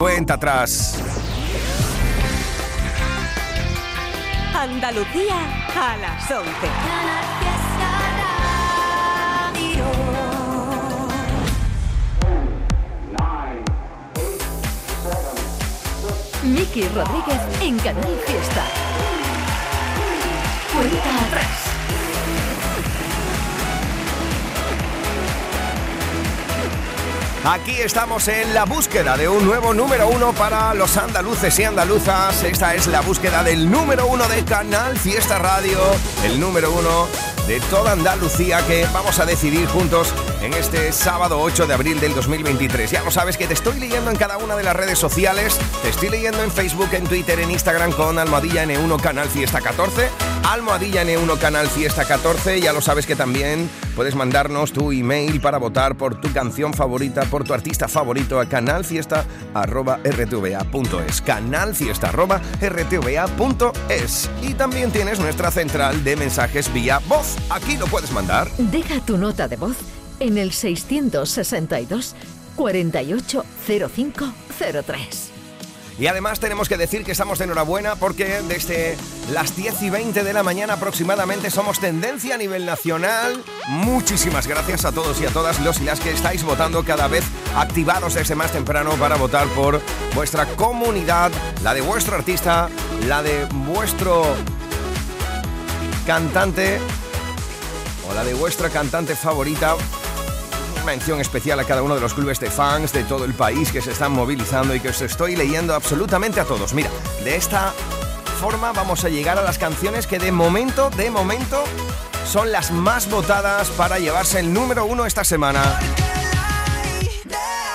Cuenta atrás. Andalucía a las 11. Miki Rodríguez en Canal Fiesta. Cuenta atrás. Aquí estamos en la búsqueda de un nuevo número uno para los andaluces y andaluzas. Esta es la búsqueda del número uno de Canal Fiesta Radio, el número uno de toda Andalucía que vamos a decidir juntos en este sábado 8 de abril del 2023. Ya lo sabes que te estoy leyendo en cada una de las redes sociales, te estoy leyendo en Facebook, en Twitter, en Instagram con Almohadilla N1 Canal Fiesta 14, Almohadilla N1 Canal Fiesta 14, ya lo sabes que también puedes mandarnos tu email para votar por tu canción favorita, por tu artista favorito a canalfiesta.rtva.es, canalfiesta.rtva.es. Y también tienes nuestra central de mensajes vía voz. Aquí lo puedes mandar. Deja tu nota de voz en el 662 480503. Y además tenemos que decir que estamos de enhorabuena porque desde las 10 y 20 de la mañana aproximadamente somos tendencia a nivel nacional. Muchísimas gracias a todos y a todas los y las que estáis votando cada vez activados desde más temprano para votar por vuestra comunidad, la de vuestro artista, la de vuestro cantante o la de vuestra cantante favorita mención especial a cada uno de los clubes de fans de todo el país que se están movilizando y que os estoy leyendo absolutamente a todos. Mira, de esta forma vamos a llegar a las canciones que de momento, de momento, son las más votadas para llevarse el número uno esta semana.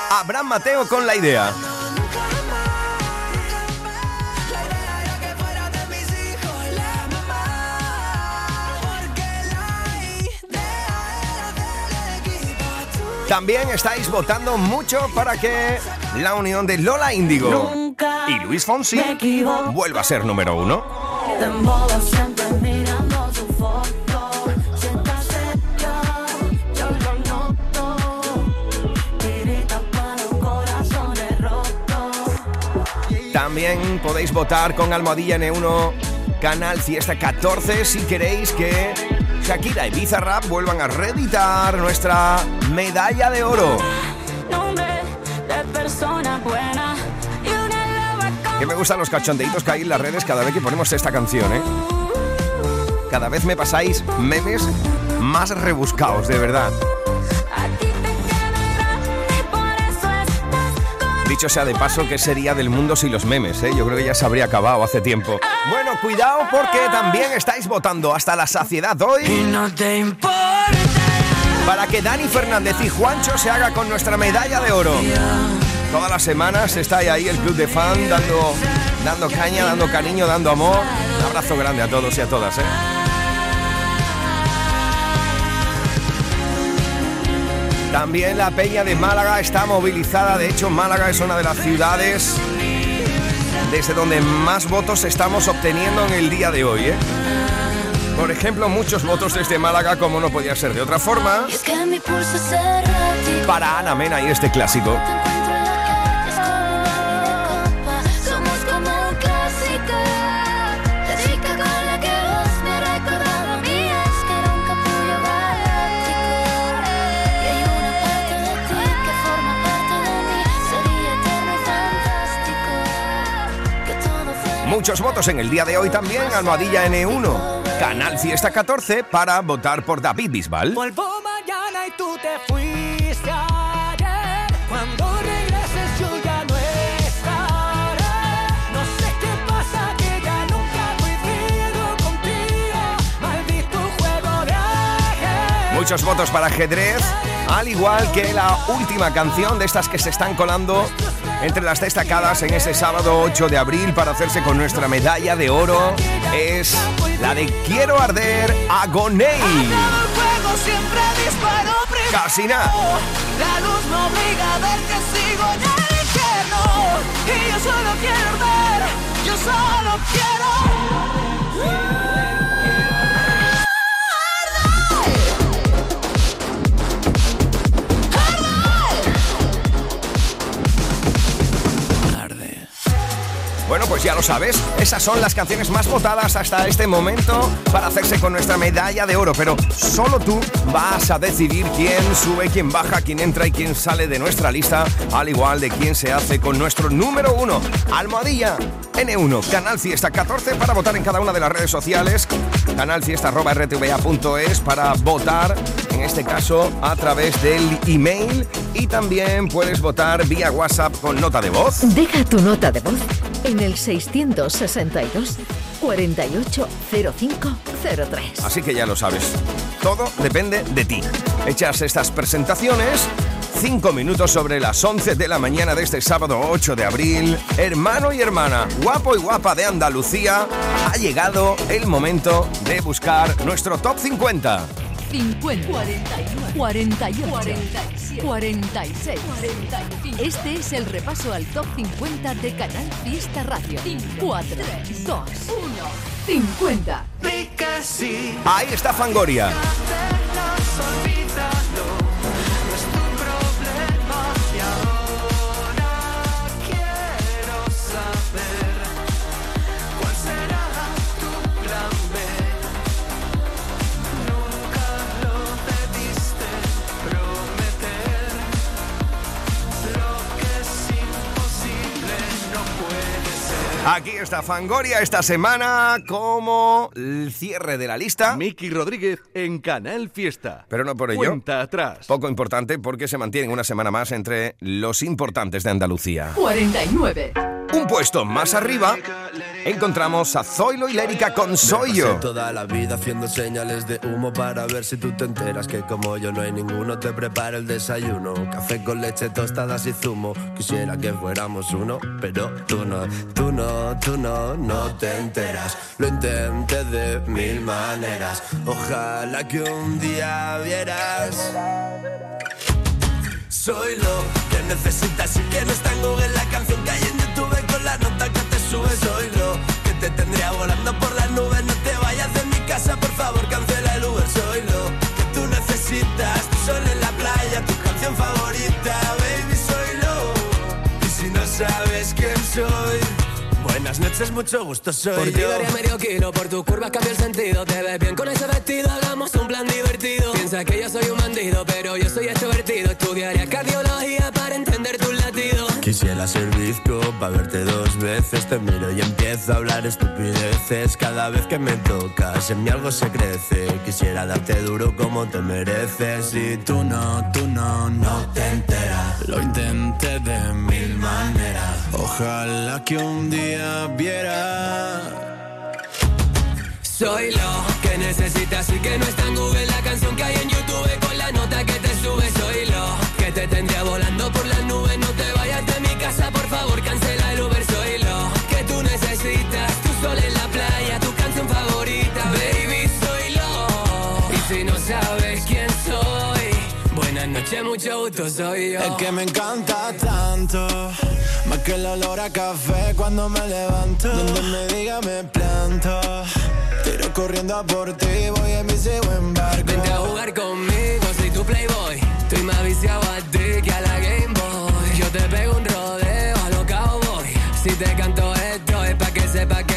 Abraham Mateo con la idea. También estáis votando mucho para que la unión de Lola Índigo y Luis Fonsi vuelva a ser número uno. También podéis votar con Almohadilla N1 Canal Fiesta 14 si queréis que Shakira y Bizarrap vuelvan a reeditar nuestra medalla de oro. Que me gustan los cachondeitos que hay en las redes cada vez que ponemos esta canción, ¿eh? Cada vez me pasáis memes más rebuscados, de verdad. Dicho sea de paso, ¿qué sería del mundo sin los memes? Eh? Yo creo que ya se habría acabado hace tiempo. Bueno, cuidado porque también estáis votando hasta la saciedad hoy. Para que Dani Fernández y Juancho se haga con nuestra medalla de oro. Todas las semanas está ahí el club de fan dando, dando caña, dando cariño, dando amor. Un abrazo grande a todos y a todas, ¿eh? También la Peña de Málaga está movilizada. De hecho, Málaga es una de las ciudades desde donde más votos estamos obteniendo en el día de hoy. ¿eh? Por ejemplo, muchos votos desde Málaga, como no podía ser de otra forma, para Ana Mena y este clásico. Muchos votos en el día de hoy también, Almohadilla N1, Canal Fiesta 14 para votar por David Bisbal. Vuelvo mañana y tú te fuiste ayer. Cuando regreses yo ya no estaré. No sé qué pasa que ya nunca he vivido contigo. Maldito juego de ajedrez. Muchos votos para ajedrez, al igual que la última canción de estas que se están colando entre las destacadas en ese sábado 8 de abril para hacerse con nuestra medalla de oro es la de Quiero Arder Agonei. Casi nada. La luz me obliga a ver que sigo en el infierno. Y yo solo quiero arder. Yo solo quiero. Bueno, pues ya lo sabes, esas son las canciones más votadas hasta este momento para hacerse con nuestra medalla de oro, pero solo tú vas a decidir quién sube, quién baja, quién entra y quién sale de nuestra lista, al igual de quién se hace con nuestro número uno, Almohadilla N1, Canal Fiesta 14 para votar en cada una de las redes sociales, canalfiesta.rtva.es para votar, en este caso a través del email y también puedes votar vía WhatsApp con nota de voz. Deja tu nota de voz en el 662 480503. Así que ya lo sabes, todo depende de ti. Echas estas presentaciones, 5 minutos sobre las 11 de la mañana de este sábado 8 de abril. Hermano y hermana, guapo y guapa de Andalucía, ha llegado el momento de buscar nuestro top 50. 50, 41, 48, 47, 46, 45. Este es el repaso al top 50 de Canal Fiesta Radio. 4, 3, 2, 1, 50. Ahí está Fangoria. Aquí está Fangoria esta semana como el cierre de la lista. Miki Rodríguez en Canal Fiesta. Pero no por ello. Cuenta atrás. Poco importante porque se mantienen una semana más entre los importantes de Andalucía. 49. Un puesto más arriba encontramos a Zoilo y Lérica con Soy yo. Toda la vida haciendo señales de humo para ver si tú te enteras que como yo no hay ninguno te prepara el desayuno. Café con leche, tostadas y zumo. Quisiera que fuéramos uno, pero tú no, tú no, tú no, no te enteras. Lo intenté de mil maneras. Ojalá que un día vieras. Soy lo que necesitas y que no está en Google la canción que hay sube. Soy lo que te tendría volando por las nubes. No te vayas de mi casa, por favor, cancela el Uber. Soy lo que tú necesitas. Tu sol en la playa, tu canción favorita, baby. Soy lo. Y si no sabes quién soy. Buenas noches, mucho gusto, soy Por ti yo. daría medio kilo, por tu curva cambia el sentido. Te ves bien con ese vestido, hagamos un plan divertido. Piensa que yo soy un bandido, pero yo soy extrovertido. Estudiaría cardiología para entender tus latidos. Quisiera ser bizco para verte dos veces. Te miro y empiezo a hablar estupideces. Cada vez que me tocas, en mí algo se crece. Quisiera darte duro como te mereces. Y tú no, tú no, no te enteras. Lo intenté de mil maneras. Ojalá que un día viera. Soy lo que necesitas y que no está en Google la canción que hay en mucho gusto, soy yo. Es que me encanta tanto, más que el olor a café cuando me levanto. Donde me diga me planto, tiro corriendo a por ti, voy en mi buen barco. Vente a jugar conmigo, soy tu playboy. Estoy más viciado a ti que a la Game Boy. Yo te pego un rodeo a lo cowboy. Si te canto esto es pa' que sepa que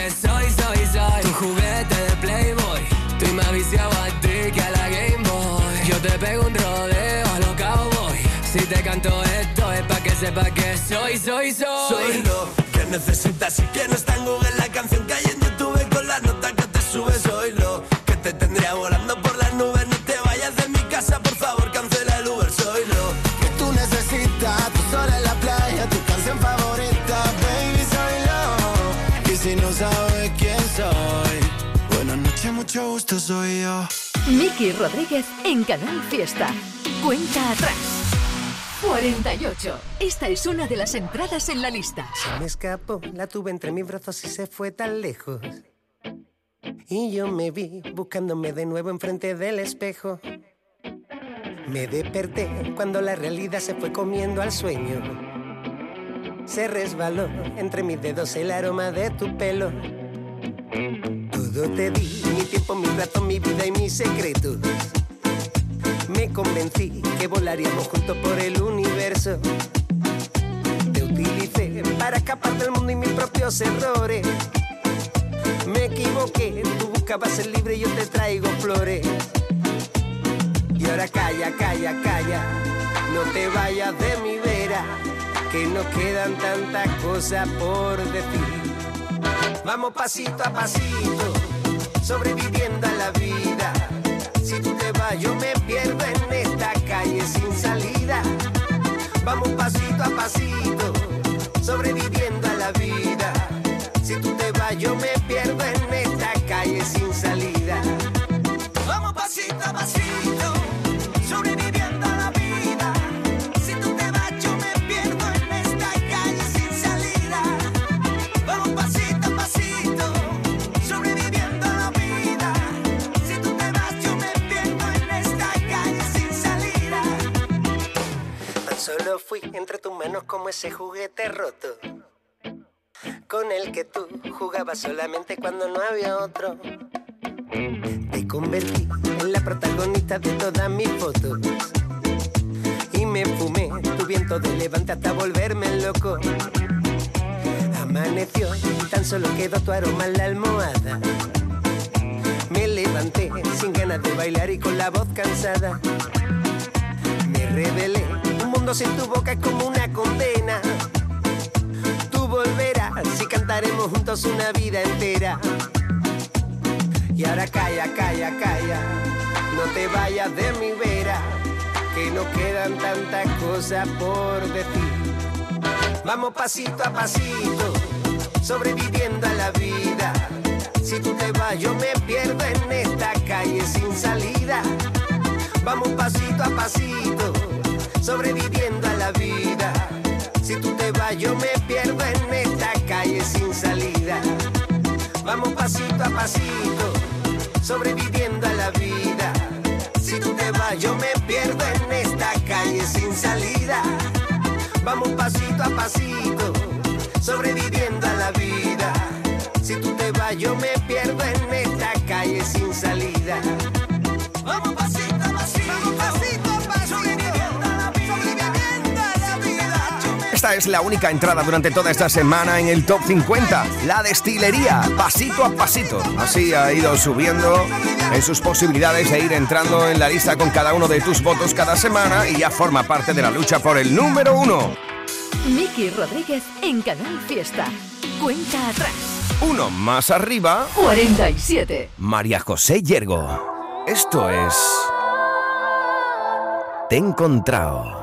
Si te canto esto es pa' que sepa que soy, soy, soy. Soy lo que necesitas y que no está en Google la canción que hay en YouTube con la nota que te sube. Soy lo que te tendría volando por las nubes. No te vayas de mi casa, por favor, cancela el Uber. Soy lo que tú necesitas. Tu sol en la playa, tu canción favorita, baby. Soy lo. Y si no sabes quién soy, buenas noches, mucho gusto, soy yo. Miki Rodríguez en Canal Fiesta. Cuenta atrás. 48. Esta es una de las entradas en la lista. Se me escapó, la tuve entre mis brazos y se fue tan lejos. Y yo me vi buscándome de nuevo enfrente del espejo. Me desperté cuando la realidad se fue comiendo al sueño. Se resbaló entre mis dedos el aroma de tu pelo. Todo te di, mi tiempo, mi rato, mi vida y mis secretos. Me convencí que volaríamos juntos por el universo. Te utilicé para escapar del mundo y mis propios errores. Me equivoqué, tú buscabas ser libre y yo te traigo flores. Y ahora calla, calla, calla, no te vayas de mi vera, que nos quedan tantas cosas por decir. Vamos pasito a pasito, sobreviviendo a la vida. Yo me pierdo en esta calle sin salida. Vamos pasito a pasito, sobreviviendo entre tus manos como ese juguete roto. Con el que tú jugabas solamente cuando no había otro. Te convertí en la protagonista de todas mis fotos. Y me fumé tu viento de levante hasta volverme loco. Amaneció tan solo quedó tu aroma en la almohada. Me levanté sin ganas de bailar y con la voz cansada. Me rebelé, un mundo sin tu boca es como una condena. Tú volverás y cantaremos juntos una vida entera. Y ahora calla, calla, calla, no te vayas de mi vera, que nos quedan tantas cosas por decir. Vamos pasito a pasito, sobreviviendo a la vida. Si tú te vas, yo me pierdo en esta calle sin salida. Vamos pasito a pasito, sobreviviendo a la vida. Si tú te vas, yo me pierdo en esta calle sin salida. Vamos pasito a pasito, sobreviviendo a la vida. Si tú te vas, yo me pierdo en esta calle sin salida. Vamos pasito a pasito, sobreviviendo a la vida. Si tú te vas, yo me pierdo en esta calle sin salida. Esta es la única entrada durante toda esta semana en el Top 50, la destilería, pasito a pasito. Así ha ido subiendo en sus posibilidades de ir entrando en la lista con cada uno de tus votos cada semana y ya forma parte de la lucha por el número uno. Miki Rodríguez en Canal Fiesta. Cuenta atrás. Uno más arriba, 47. María José Yergo. Esto es... Te he encontrado.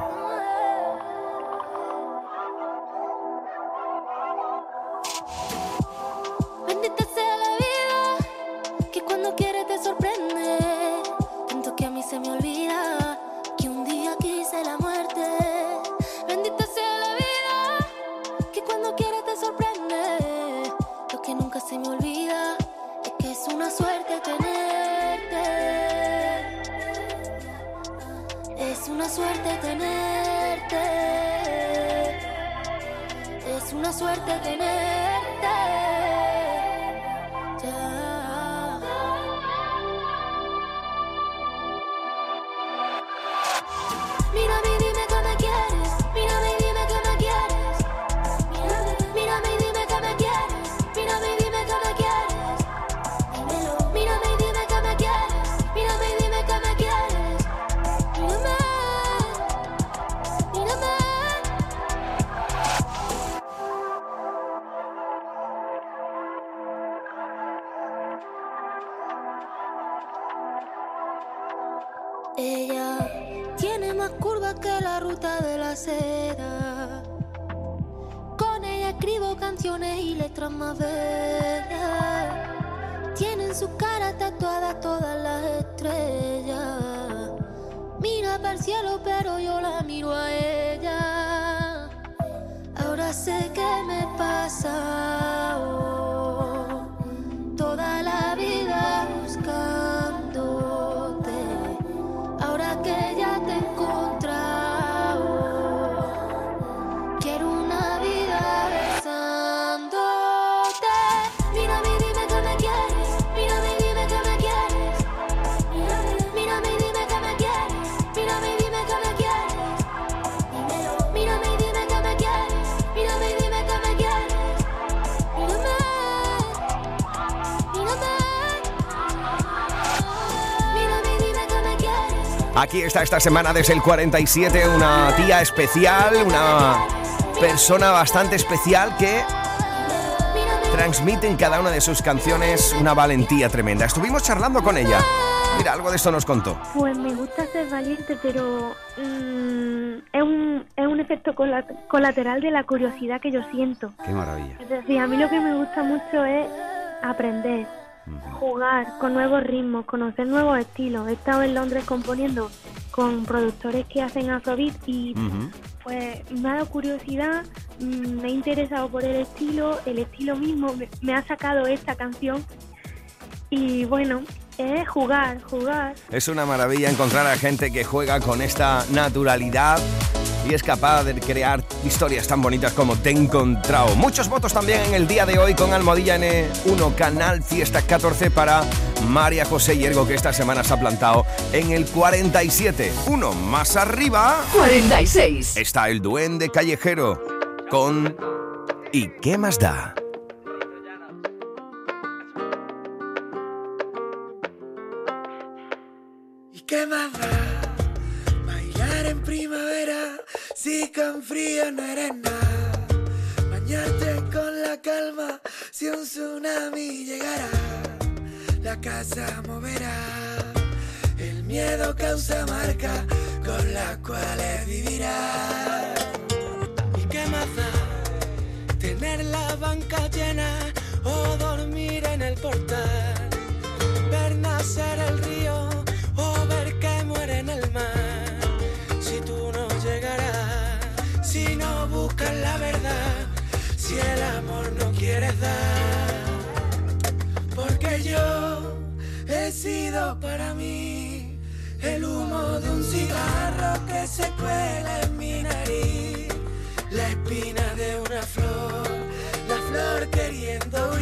Aquí está esta semana desde el 47 una tía especial, una persona bastante especial que transmite en cada una de sus canciones una valentía tremenda. Estuvimos charlando con ella. Mira, algo de esto nos contó. Pues me gusta ser valiente, pero mm, es, un, es un efecto cola- colateral de la curiosidad que yo siento. Qué maravilla. Es decir, a mí lo que me gusta mucho es aprender, jugar con nuevos ritmos, conocer nuevos estilos. He estado en Londres componiendo con productores que hacen afrobeat y pues me ha dado curiosidad, mm, me he interesado por el estilo, el estilo mismo me, me ha sacado esta canción y bueno, es jugar, jugar. Es una maravilla encontrar a gente que juega con esta naturalidad y es capaz de crear historias tan bonitas como Te he encontrado. Muchos votos también en el día de hoy con Almohadilla N1 Canal Fiesta 14 para María José Hiergo que esta semana se ha plantado en el 47. Uno más arriba 46. está el duende callejero con ¿Y qué más da? ¿Y qué más da? Si con frío no eres nada. Bañarte con la calma si un tsunami llegara. La casa moverá. El miedo causa marca con las cuales vivirá. ¿Y qué más da? Tener la banca llena o dormir en el portal ver nacer el río Yo he sido para mí el humo de un cigarro que se cuela en mi nariz, la espina de una flor, la flor queriendo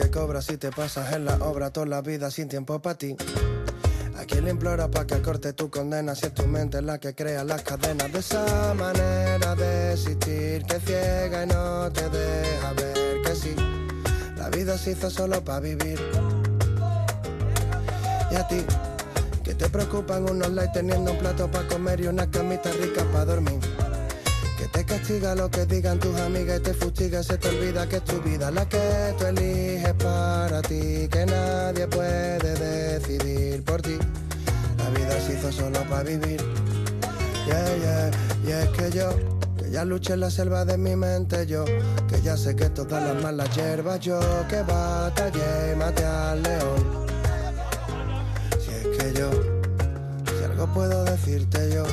que cobras si te pasas en la obra toda la vida sin tiempo para ti? ¿A quién le implora para que corte tu condena si es tu mente la que crea las cadenas de esa manera de existir que ciega y no te deja ver que sí? La vida se hizo solo para vivir. Y a ti, que te preocupan unos likes teniendo un plato para comer y una camita rica para dormir. Castiga lo que digan tus amigas y te fustiga, se te olvida que es tu vida la que tú eliges para ti, que nadie puede decidir por ti. La vida se hizo solo para vivir. Yeah, yeah. Y es que yo, que ya luché en la selva de mi mente, yo, que ya sé que todas las malas hierbas, yo, que batallé y maté al león. Si es que yo, si algo puedo decirte yo.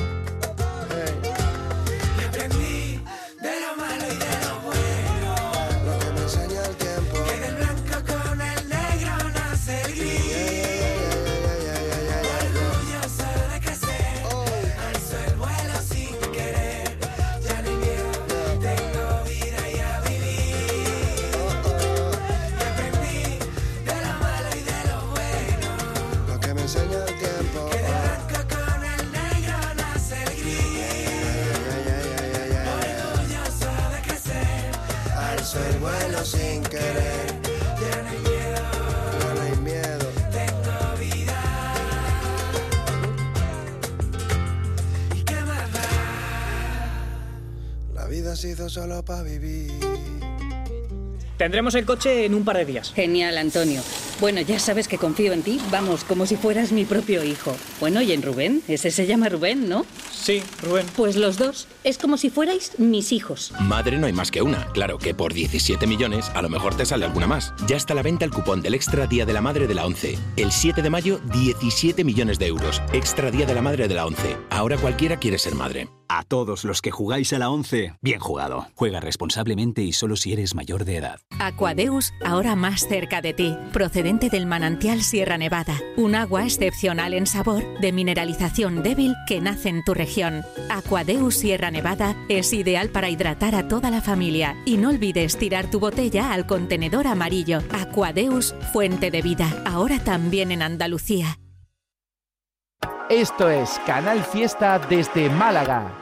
Solo para vivir. Tendremos el coche en un par de días. Genial, Antonio. Bueno, ya sabes que confío en ti. Vamos, como si fueras mi propio hijo. Bueno, y en Rubén. Ese se llama Rubén, ¿no? Sí, Rubén. Pues los dos. Es como si fuerais mis hijos. Madre no hay más que una. Claro que por 17 millones a lo mejor te sale alguna más. Ya está a la venta el cupón del Extra Día de la Madre de la 11. El 7 de mayo, 17 millones de euros. Extra Día de la Madre de la 11. Ahora cualquiera quiere ser madre. A todos los que jugáis a la 11, bien jugado. Juega responsablemente y solo si eres mayor de edad. Aquadeus, ahora más cerca de ti, procedente del manantial Sierra Nevada, un agua excepcional en sabor, de mineralización débil que nace en tu región. Aquadeus Sierra Nevada es ideal para hidratar a toda la familia y no olvides tirar tu botella al contenedor amarillo. Aquadeus, fuente de vida, ahora también en Andalucía. Esto es Canal Fiesta desde Málaga.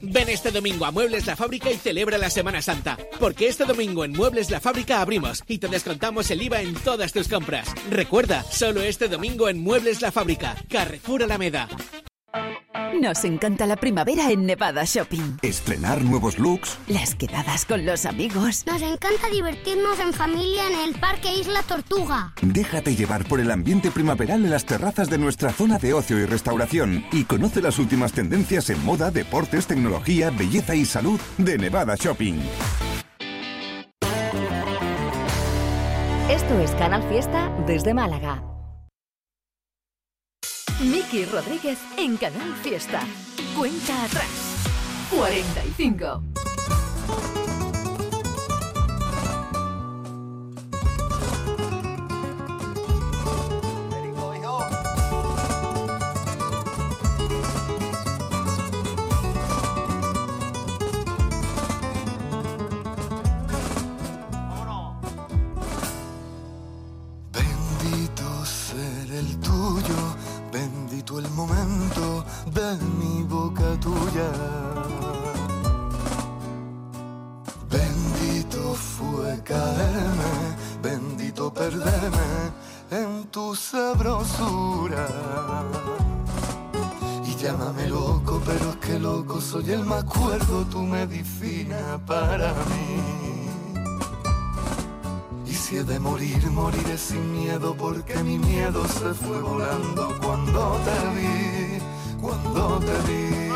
Ven este domingo a Muebles La Fábrica y celebra la Semana Santa, porque este domingo en Muebles La Fábrica abrimos y te descontamos el IVA en todas tus compras. Recuerda, solo este domingo en Muebles La Fábrica, Carrefour Alameda. Nos encanta la primavera en Nevada Shopping. Estrenar nuevos looks. Las quedadas con los amigos. Nos encanta divertirnos en familia en el Parque Isla Tortuga. Déjate llevar por el ambiente primaveral en las terrazas de nuestra zona de ocio y restauración y conoce las últimas tendencias en moda, deportes, tecnología, belleza y salud de Nevada Shopping. Esto es Canal Fiesta desde Málaga. Miki Rodríguez en Canal Fiesta. Cuenta atrás. 45. Soy el más cuerdo, tu medicina para mí. Y de morir, moriré sin miedo, porque mi miedo se fue volando cuando te vi, cuando te vi.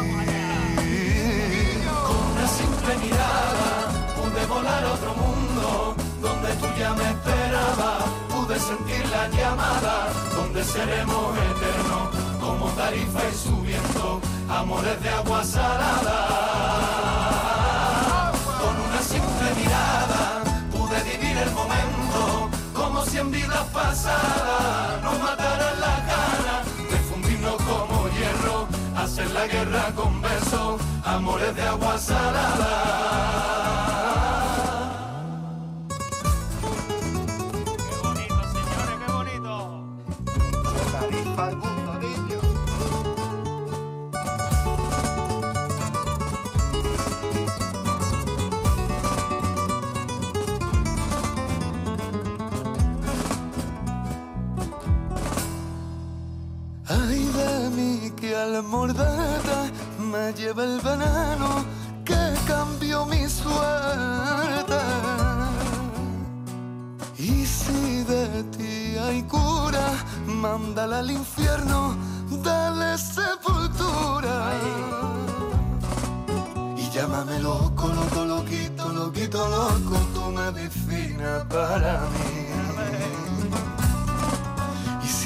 Con una simple mirada pude volar a otro mundo, donde tú ya me esperabas, pude sentir la llamada, donde seremos eternos, como tarifa y subiendo, amores de agua salada. Vidas pasadas nos mataran las ganas de fundirnos como hierro, hacer la guerra con besos, amores de agua salada. Al morderte me lleva el veneno que cambió mi suerte. Y si de ti hay cura, mándala al infierno, dale sepultura. Y llámame loco, loco, loquito, loquito, loco, tu medicina para mí.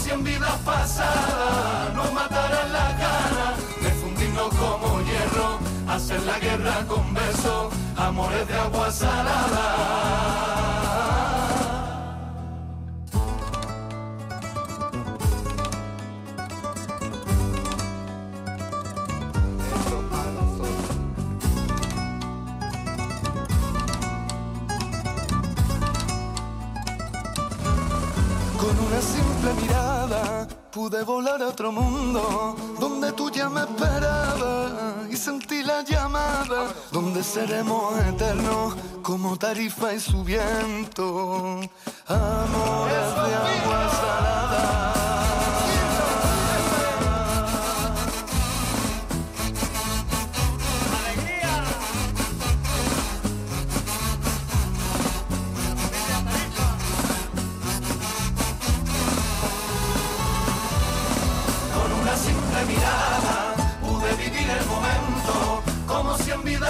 Como si en vidas pasadas nos mataran las ganas de fundirnos como hierro, hacer la guerra con besos, amores de agua salada. Mirada pude volar a otro mundo donde tú ya me esperabas y sentí la llamada donde seremos eternos como tarifa y su viento. Amores de agua salada.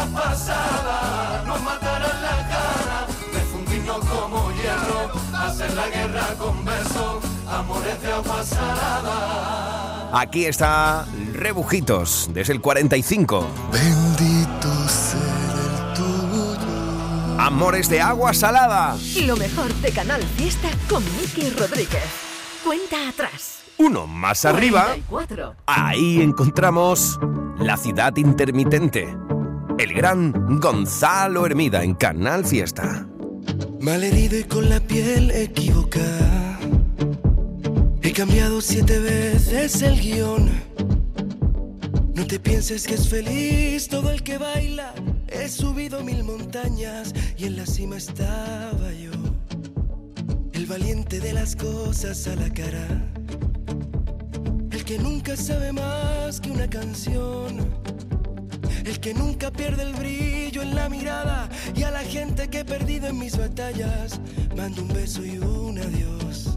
Vida pasada nos matarán la cara, de fundirnos como hierro, hacer la guerra con besos, amores de agua salada. Aquí está Rebujitos, desde el 45. Bendito ser el tuyo. Amores de agua salada. Lo mejor de Canal Fiesta con Miki Rodríguez. Cuenta atrás. Uno más arriba. 44. Ahí encontramos la ciudad intermitente. El gran Gonzalo Hermida en Canal Fiesta. Malherido y con la piel equivocada. He cambiado siete veces el guion. No te pienses que es feliz todo el que baila. He subido mil montañas y en la cima estaba yo. El valiente de las cosas a la cara. El que nunca sabe más que una canción. El que nunca pierde el brillo en la mirada. Y a la gente que he perdido en mis batallas. Mando un beso y un adiós.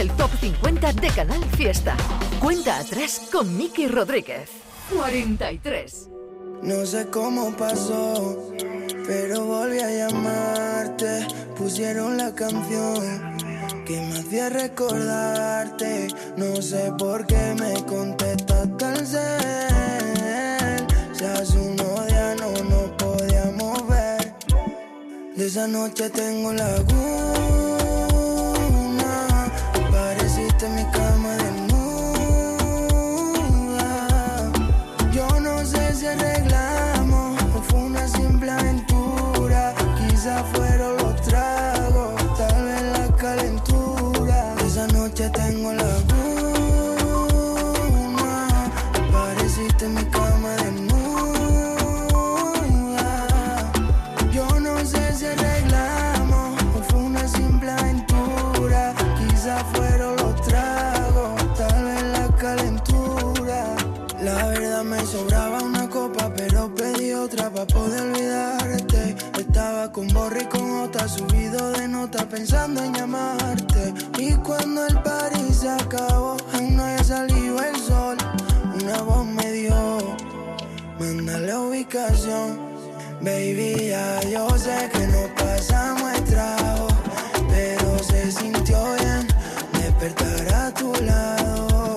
el Top 50 de Canal Fiesta. Cuenta atrás con Miki Rodríguez. 43. No sé cómo pasó, pero volví a llamarte. Pusieron la canción que me hacía recordarte. No sé por qué me contestaste al cel. Si hace días no nos podíamos ver. De esa noche tengo laguna. Pareciste mi cama para poder olvidarte. Estaba con Borri con otra, subido de nota pensando en llamarte. Y cuando el party se acabó, aún no había salido el sol. Una voz me dio, manda la ubicación. Baby, ya yo sé que no pasamos el trago, pero se sintió bien despertar a tu lado.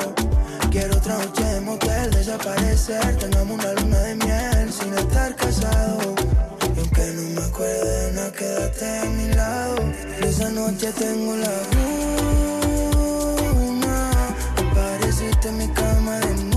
Quiero otra noche de motel, desaparecer, tengamos una luna de miel sin estar casado. Y aunque no me acuerde de nada, quédate a mi lado. Esa noche tengo la luna, apareciste en mi cama desnuda.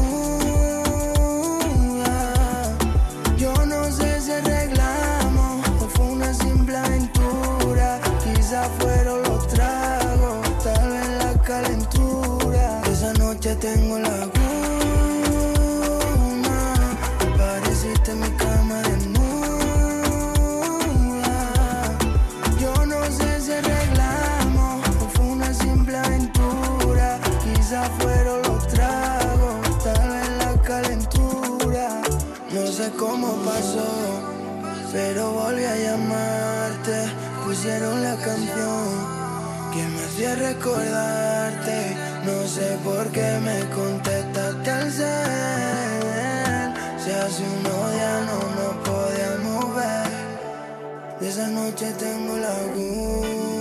Cómo pasó, pero volví a llamarte. Pusieron la canción que me hacía recordarte. No sé por qué me contestaste al cel. Si hace unos días no nos podíamos ver. De esa noche tengo la laguna.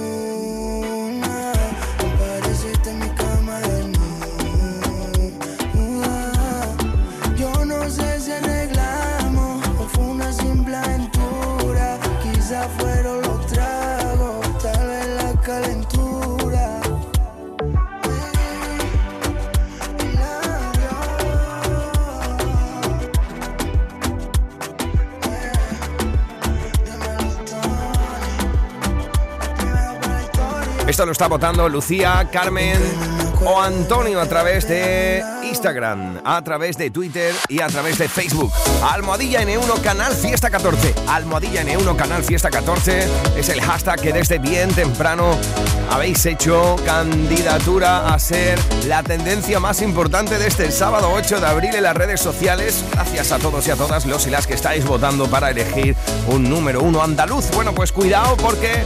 Lo está votando Lucía, Carmen o Antonio a través de Instagram, a través de Twitter y a través de Facebook. Almohadilla N1 Canal Fiesta 14. Almohadilla N1 Canal Fiesta 14 es el hashtag que desde bien temprano habéis hecho candidatura a ser la tendencia más importante de este sábado 8 de abril en las redes sociales. Gracias a todos y a todas los y las que estáis votando para elegir un número uno andaluz. Bueno, pues cuidado porque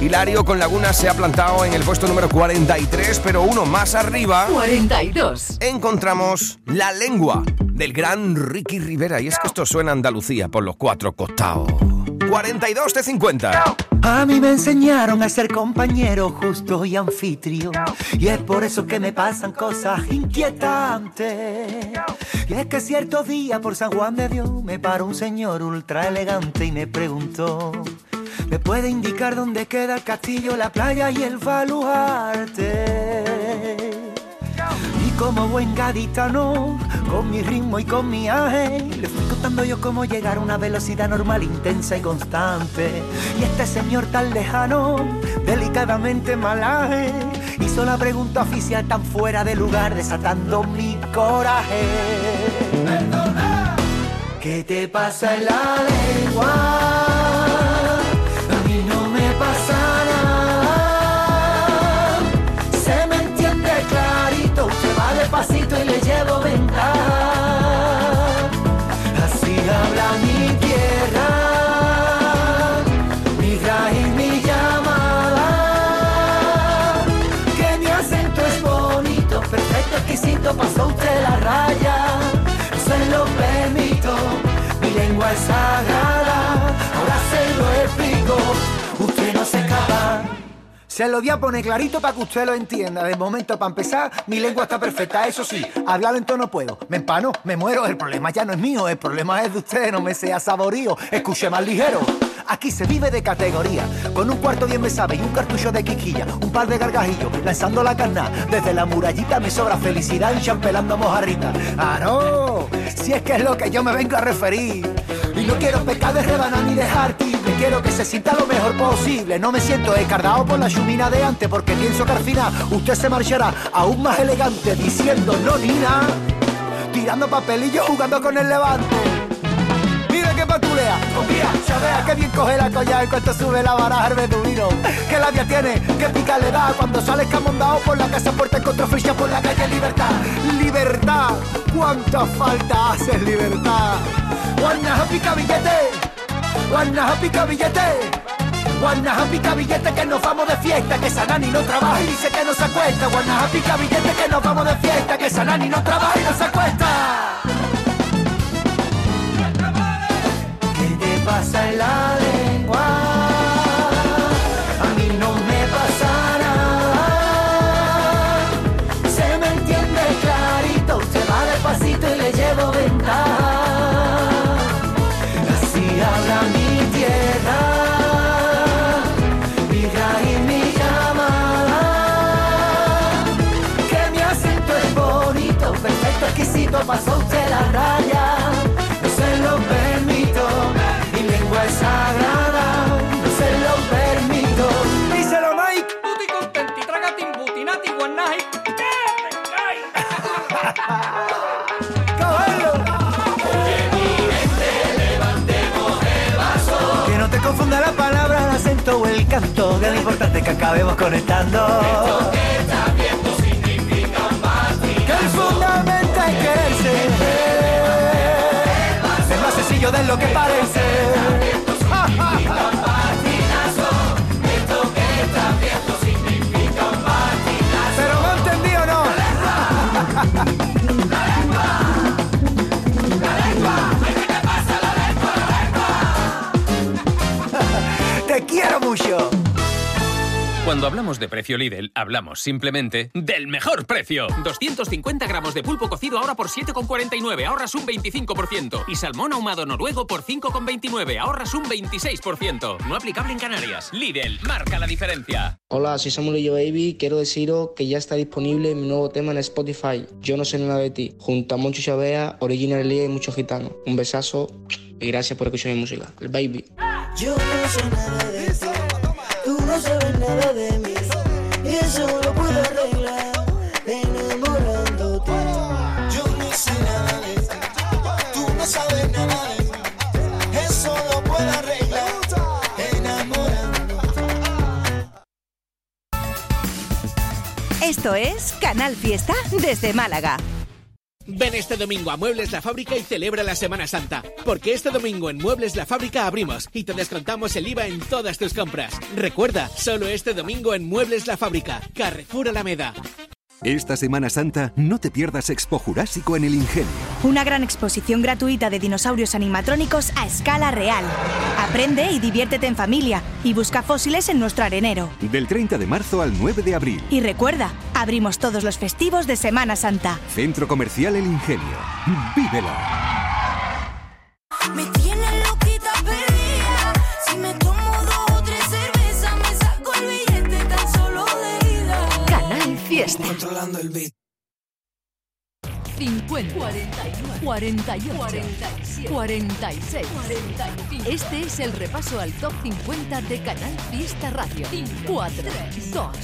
Hilario con Laguna se ha plantado en el puesto número 43, pero uno más arriba. 42. Encontramos La Lengua del gran Ricky Rivera. Y es que esto suena a Andalucía por los cuatro costados. 42 de 50. A mí me enseñaron a ser compañero justo y anfitrión. Y es por eso que me pasan cosas inquietantes. Y es que cierto día por San Juan de Dios me paró un señor ultra elegante y me preguntó. ¿Me puede indicar dónde queda el castillo, la playa y el baluarte? Y como buen gaditano, con mi ritmo y con mi aje, le fui yo cómo llegar a una velocidad normal, intensa y constante. Y este señor tan lejano, delicadamente malaje, hizo la pregunta oficial tan fuera de lugar, desatando mi coraje. ¿Qué te pasa en la lengua? Sagrada. Ahora se lo explico, usted no se escapa. Se lo voy a poner clarito para que usted lo entienda. De momento, para empezar, mi lengua está perfecta. Eso sí, hablar lento no puedo. Me empano, me muero. El problema ya no es mío, el problema es de usted. No me sea saborío. Escuche más ligero. Aquí se vive de categoría, con un cuarto bien me sabe y un cartucho de quiquilla, un par de gargajillos, lanzando la carna. Desde la murallita me sobra felicidad y champelando mojarrita. ¡Ah, no! Si es que es lo que yo me vengo a referir. Y no quiero pecar de rebanar ni dejar me quiero que se sienta lo mejor posible. No me siento escardado por la chumina de antes, porque pienso que al final usted se marchará aún más elegante, diciendo no ni tirando papelillos, jugando con el levante. Confía, ya vea que bien coge la la collar en cuanto sube la baraja el beduino. Que labia tiene, que pica le da cuando sale camondado por la casa puerta encontró ficha por la calle Libertad. Libertad, cuánta falta hace libertad. Guanaja pica billete, guanaja pica billete. Guanaja pica billete que nos vamos de fiesta, que Sanani no trabaja y dice que no se acuesta. Guanaja pica billete que nos vamos de fiesta, que Sanani no trabaja y no se acuesta. Pasa en la lengua? A mí no me pasa nada. Se me entiende clarito, usted va despacito y le llevo ventaja. Así habla mi tierra, mi raíz, mi llamada. Que mi acento es bonito, perfecto, exquisito, pasó canto, que lo importante que acabemos conectando. Que el fundamento es. Es más sencillo de lo que parece. Cuando hablamos de precio Lidl, hablamos simplemente del mejor precio. 250 gramos de pulpo cocido ahora por 7,49, ahorras un 25%. Y salmón ahumado noruego por 5,29, ahorras un 26%. No aplicable en Canarias. Lidl, marca la diferencia. Hola, soy Samuel y yo Baby. Quiero deciros que ya está disponible mi nuevo tema en Spotify. Yo no sé nada de ti. Junto a Moncho Chavea, Original Lee y mucho gitano. Un besazo y gracias por escuchar mi música. El Baby. Yo no sé nada de ti, no sabes nada de mí, y eso lo puedo arreglar enamorándote. Yo no sé nada de ti, tú no sabes nada de mí, eso lo puedo arreglar enamorándote. Esto es Canal Fiesta desde Málaga. Ven este domingo a Muebles La Fábrica y celebra la Semana Santa. Porque este domingo en Muebles La Fábrica abrimos y te descontamos el IVA en todas tus compras. Recuerda, solo este domingo en Muebles La Fábrica, Carrefour Alameda. Esta Semana Santa no te pierdas Expo Jurásico en el Ingenio. Una gran exposición gratuita de dinosaurios animatrónicos a escala real. Aprende y diviértete en familia y busca fósiles en nuestro arenero. Del 30 de marzo al 9 de abril. Y recuerda, abrimos todos los festivos de Semana Santa. Centro Comercial El Ingenio. ¡Vívelo! Fiesta. Controlando el beat. 50, 41, 48, 47, 46, 45. Este es el repaso al top 50 de Canal Fiesta Radio. 4, 2,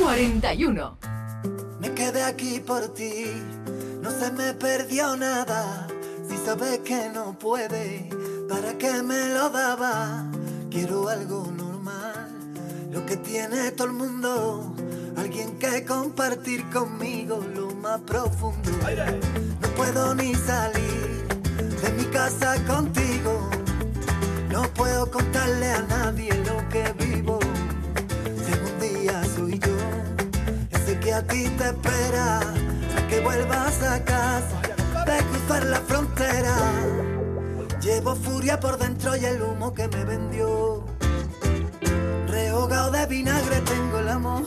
1, 41. Me quedé aquí por ti, no se me perdió nada. Si sabes que no puede, ¿para qué me lo daba? Quiero algo normal, lo que tiene todo el mundo. Alguien que compartir conmigo lo más profundo. No puedo ni salir de mi casa contigo. No puedo contarle a nadie lo que vivo. Si algún día soy yo ese que a ti te espera, a que vuelvas a casa de cruzar la frontera. Llevo furia por dentro y el humo que me vendió. Rehogado de vinagre tengo el amor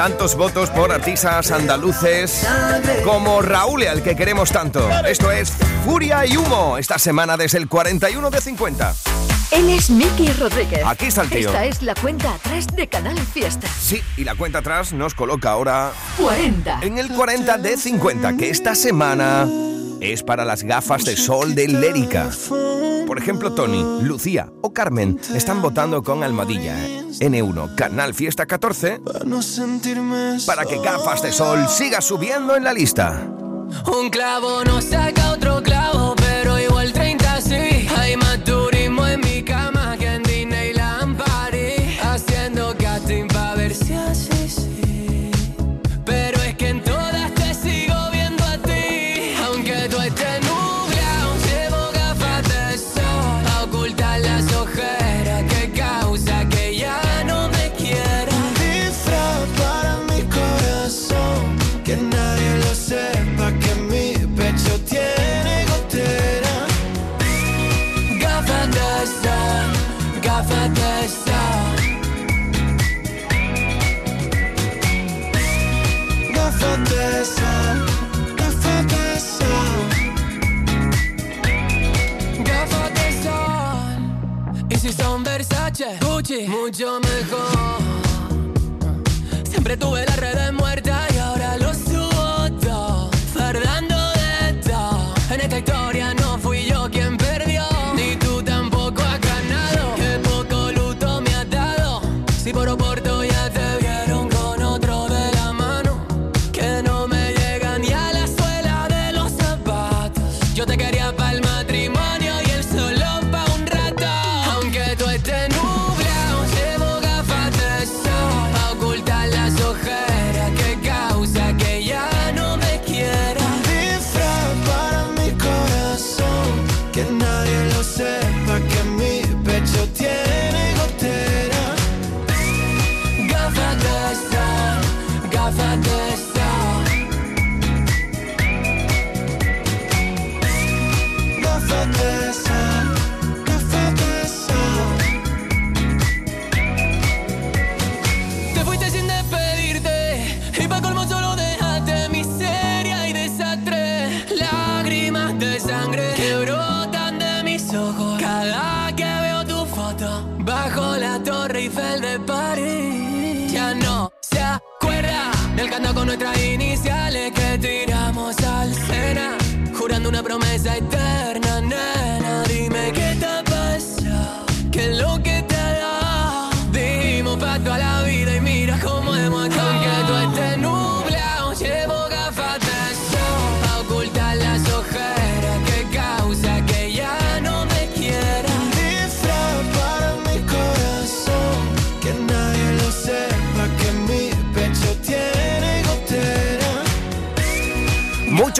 tantos votos por artistas andaluces como Raúl, al que queremos tanto. Esto es Furia y Humo, esta semana desde el 41 de 50. Él es Miki Rodríguez. Aquí está el tío. Esta es la cuenta atrás de Canal Fiesta. Sí, y la cuenta atrás nos coloca ahora... 40. En el 40 de 50, que esta semana es para las gafas de sol de Lérica. Por ejemplo, Tony, Lucía o Carmen están votando con Almadilla. N1, Canal Fiesta 14, para, no sentirme para que gafas de sol siga subiendo en la lista. Un clavo no saca otro clavo. Mucho mejor. Siempre tuve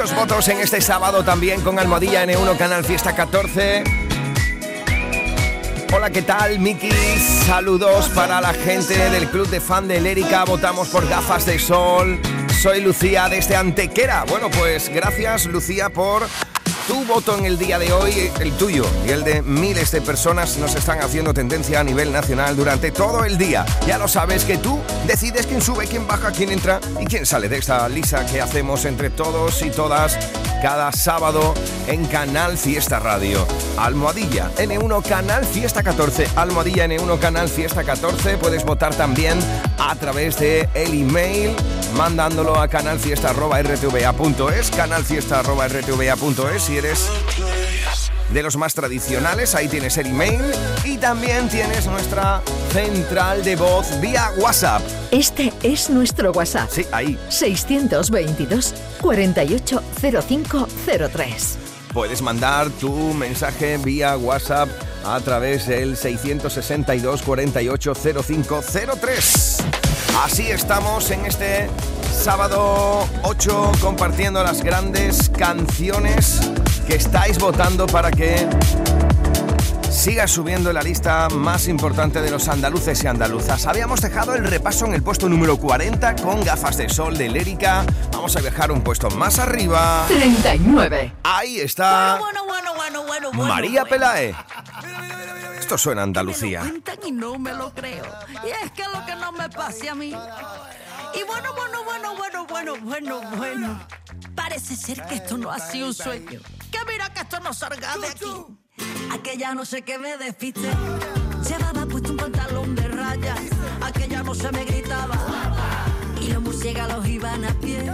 Votos en este sábado también con Almohadilla N1 Canal Fiesta 14. Hola, ¿qué tal? Miki, saludos para la gente del club de fan de Lérica. Votamos por gafas de sol. Soy Lucía desde Antequera. Bueno, pues gracias Lucía por tu voto en el día de hoy, el tuyo y el de miles de personas nos están haciendo tendencia a nivel nacional durante todo el día. Ya lo sabes que tú decides quién sube, quién baja, quién entra y quién sale de esta lista que hacemos entre todos y todas cada sábado en Canal Fiesta Radio. Almohadilla N1 Canal Fiesta 14. Almohadilla N1 Canal Fiesta 14. Puedes votar también a través de el email mandándolo a canalfiesta.rtva.es canalfiesta.rtva.es si eres de los más tradicionales, ahí tienes el email y también tienes nuestra central de voz vía WhatsApp. Este es nuestro WhatsApp. Sí, ahí. 622 480503. Puedes mandar tu mensaje vía WhatsApp a través del 662 480503. Así estamos en este sábado 8 compartiendo las grandes canciones que estáis votando para que siga subiendo en la lista más importante de los andaluces y andaluzas. Habíamos dejado el repaso en el puesto número 40 con gafas de sol de Lérica. Vamos a viajar un puesto más arriba. 39. Ahí está Bueno, bueno, bueno, bueno, bueno. María Pelae. Esto suena a Andalucía. Cuentan y no me lo creo. Y es que lo que no me pase a mí. Y bueno, bueno, bueno, bueno, bueno, bueno, bueno. Parece ser que esto no ha sido un sueño. Que mira que esto no salga de aquí. Aquella noche que me despiste. Llevaba puesto un pantalón de rayas. Aquella noche me gritaba. Y los murciélagos iban a pie.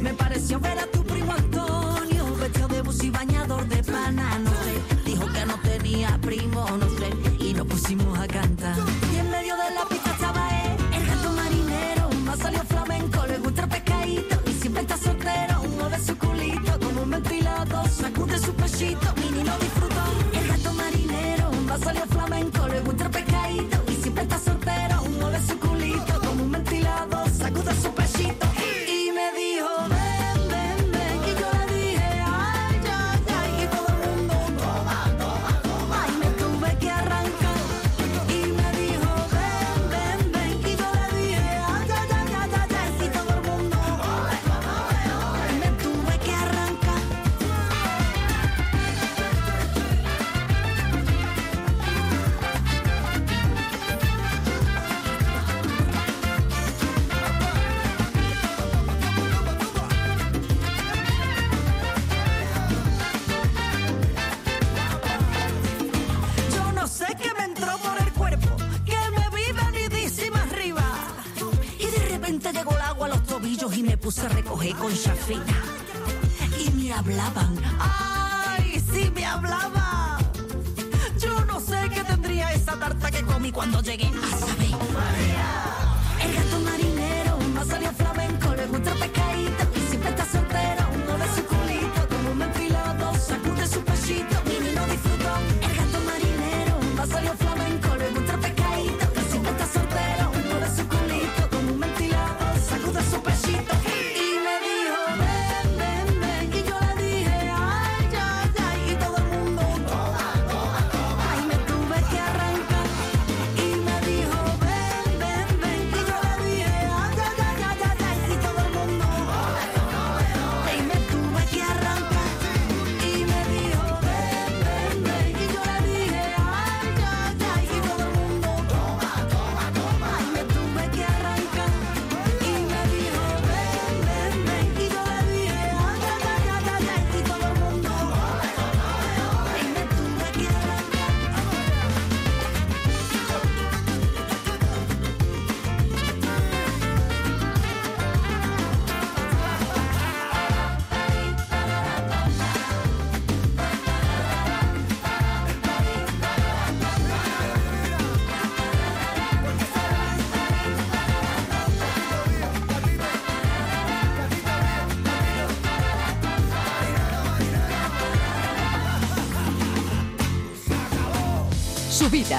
Me pareció ver a tu primo Antonio. Vestido de bus y bañador de pana. Y me hablaban, ay, sí me hablaban. Yo no sé qué tendría esa tarta que comí cuando llegué a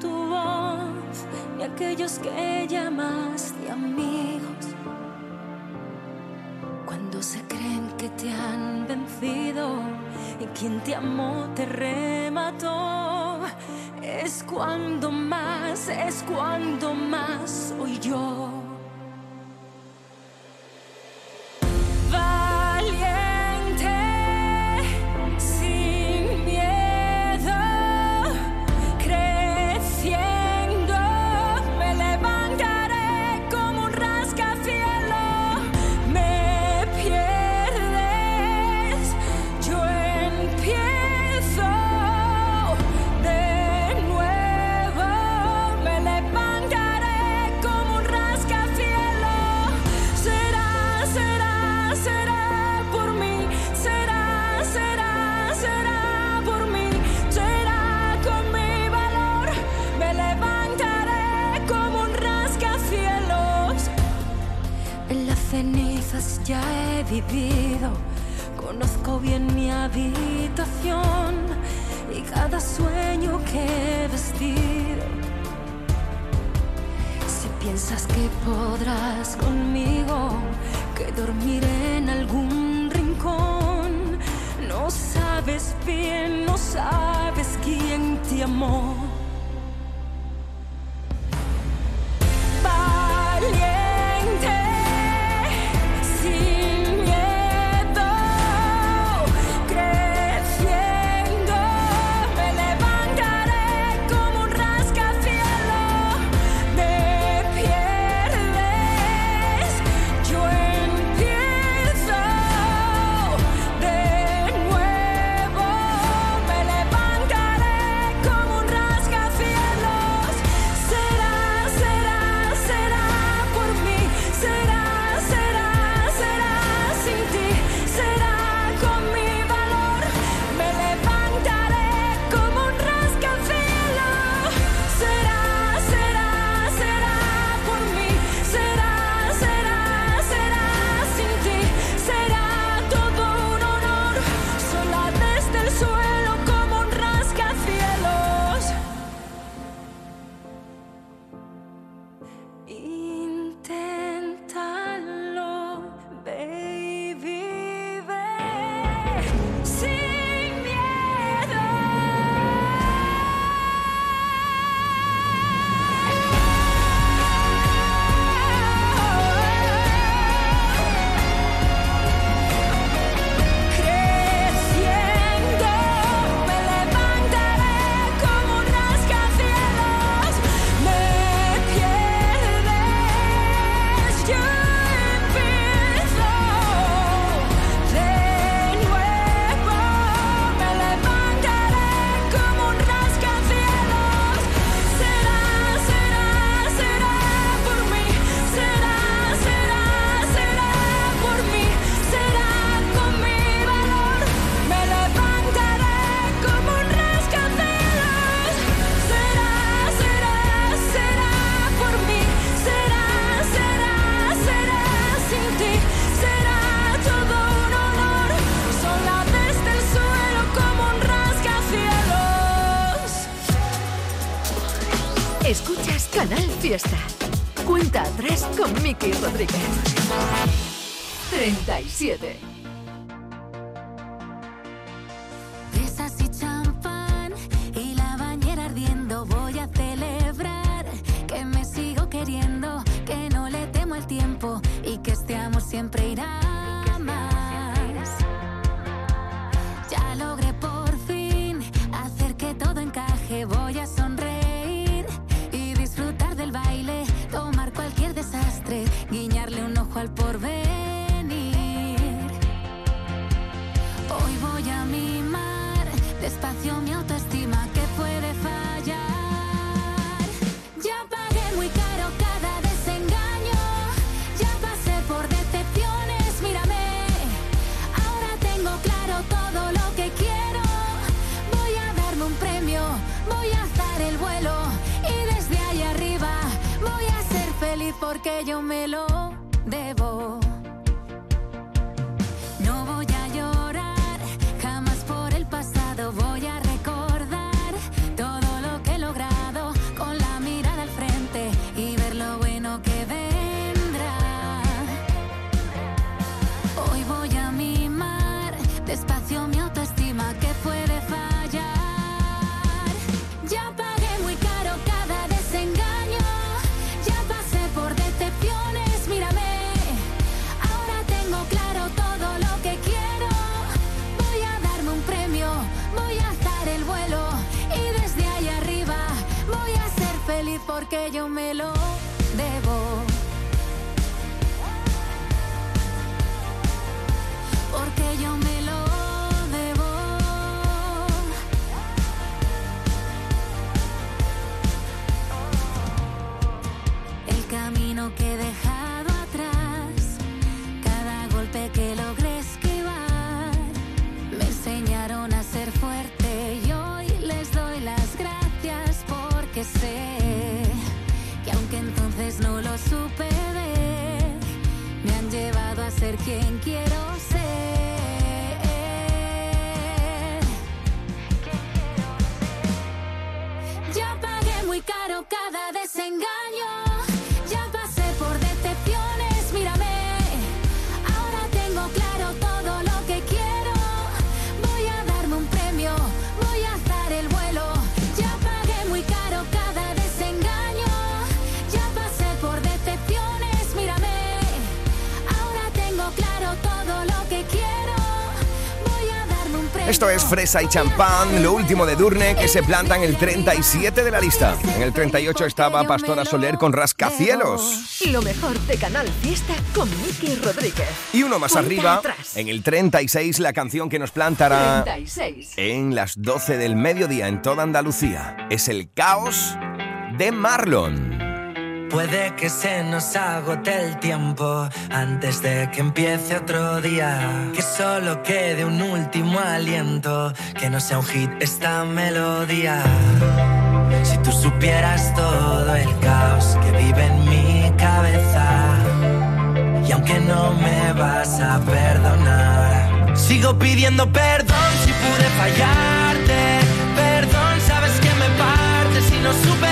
tu voz de aquellos que llamaste amigos cuando se creen que te han vencido y quien te amó te remató. Es cuando más, es cuando más soy yo. Escuchas Canal Fiesta. Cuenta atrás con Miki Rodríguez. 37. Besas y champán y la bañera ardiendo. Voy a celebrar que me sigo queriendo, que no le temo al tiempo y que este amor siempre irá. que yo me lo Fresa y Champán, lo último de Durne, que se planta en el 37 de la lista. En el 38 estaba Pastora Soler con Rascacielos. Lo mejor de Canal Fiesta con Miki Rodríguez. Y uno más arriba, en el 36, la canción que nos plantará en las 12 del mediodía en toda Andalucía. Es el caos de Marlon. Puede que se nos agote el tiempo antes de que empiece otro día. Que solo quede un último aliento, que no sea un hit esta melodía. Si tú supieras todo el caos que vive en mi cabeza, y aunque no me vas a perdonar, sigo pidiendo perdón si pude fallarte. Perdón, sabes que me parte si no supe